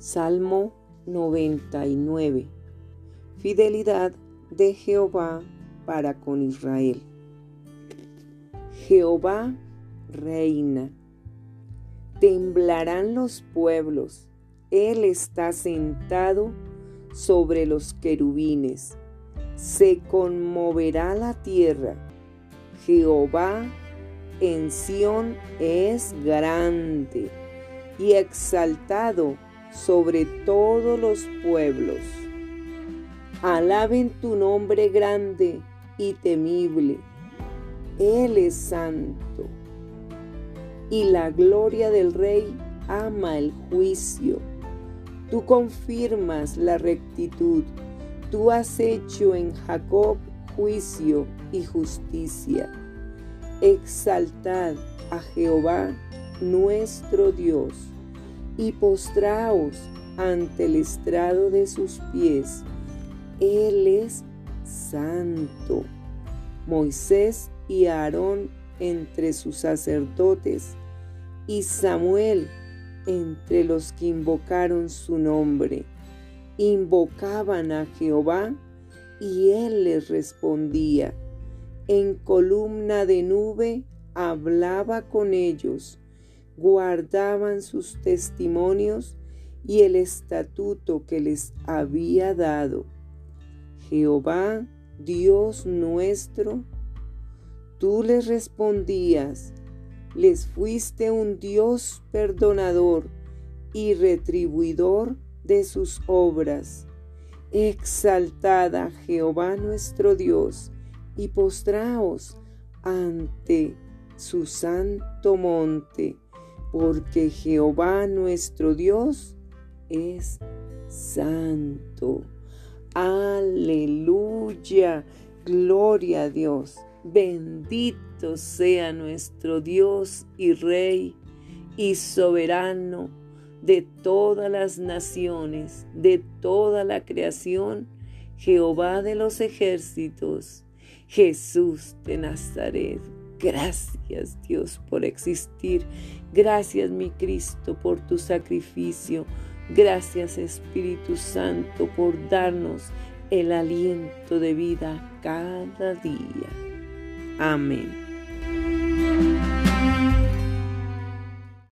Salmo 99. Fidelidad de Jehová para con Israel. Jehová reina. Temblarán los pueblos. Él está sentado sobre los querubines. Se conmoverá la tierra. Jehová en Sión es grande y exaltado sobre todos los pueblos. Alaben tu nombre grande y temible. Él es santo. Y la gloria del Rey ama el juicio. Tú confirmas la rectitud. Tú has hecho en Jacob juicio y justicia. Exaltad a Jehová nuestro Dios y postraos ante el estrado de sus pies. Él es santo. Moisés y Aarón entre sus sacerdotes y Samuel entre los que invocaron su nombre. Invocaban a Jehová y él les respondía. En columna de nube hablaba con ellos guardaban sus testimonios y el estatuto que les había dado. Jehová, Dios nuestro, tú les respondías, les fuiste un Dios perdonador y retribuidor de sus obras. Exaltada Jehová nuestro Dios y postraos ante su santo monte porque Jehová nuestro Dios es santo. Aleluya, gloria a Dios. Bendito sea nuestro Dios y Rey y soberano de todas las naciones, de toda la creación, Jehová de los ejércitos, Jesús de Nazaret. Gracias Dios por existir. Gracias mi Cristo por tu sacrificio. Gracias Espíritu Santo por darnos el aliento de vida cada día. Amén.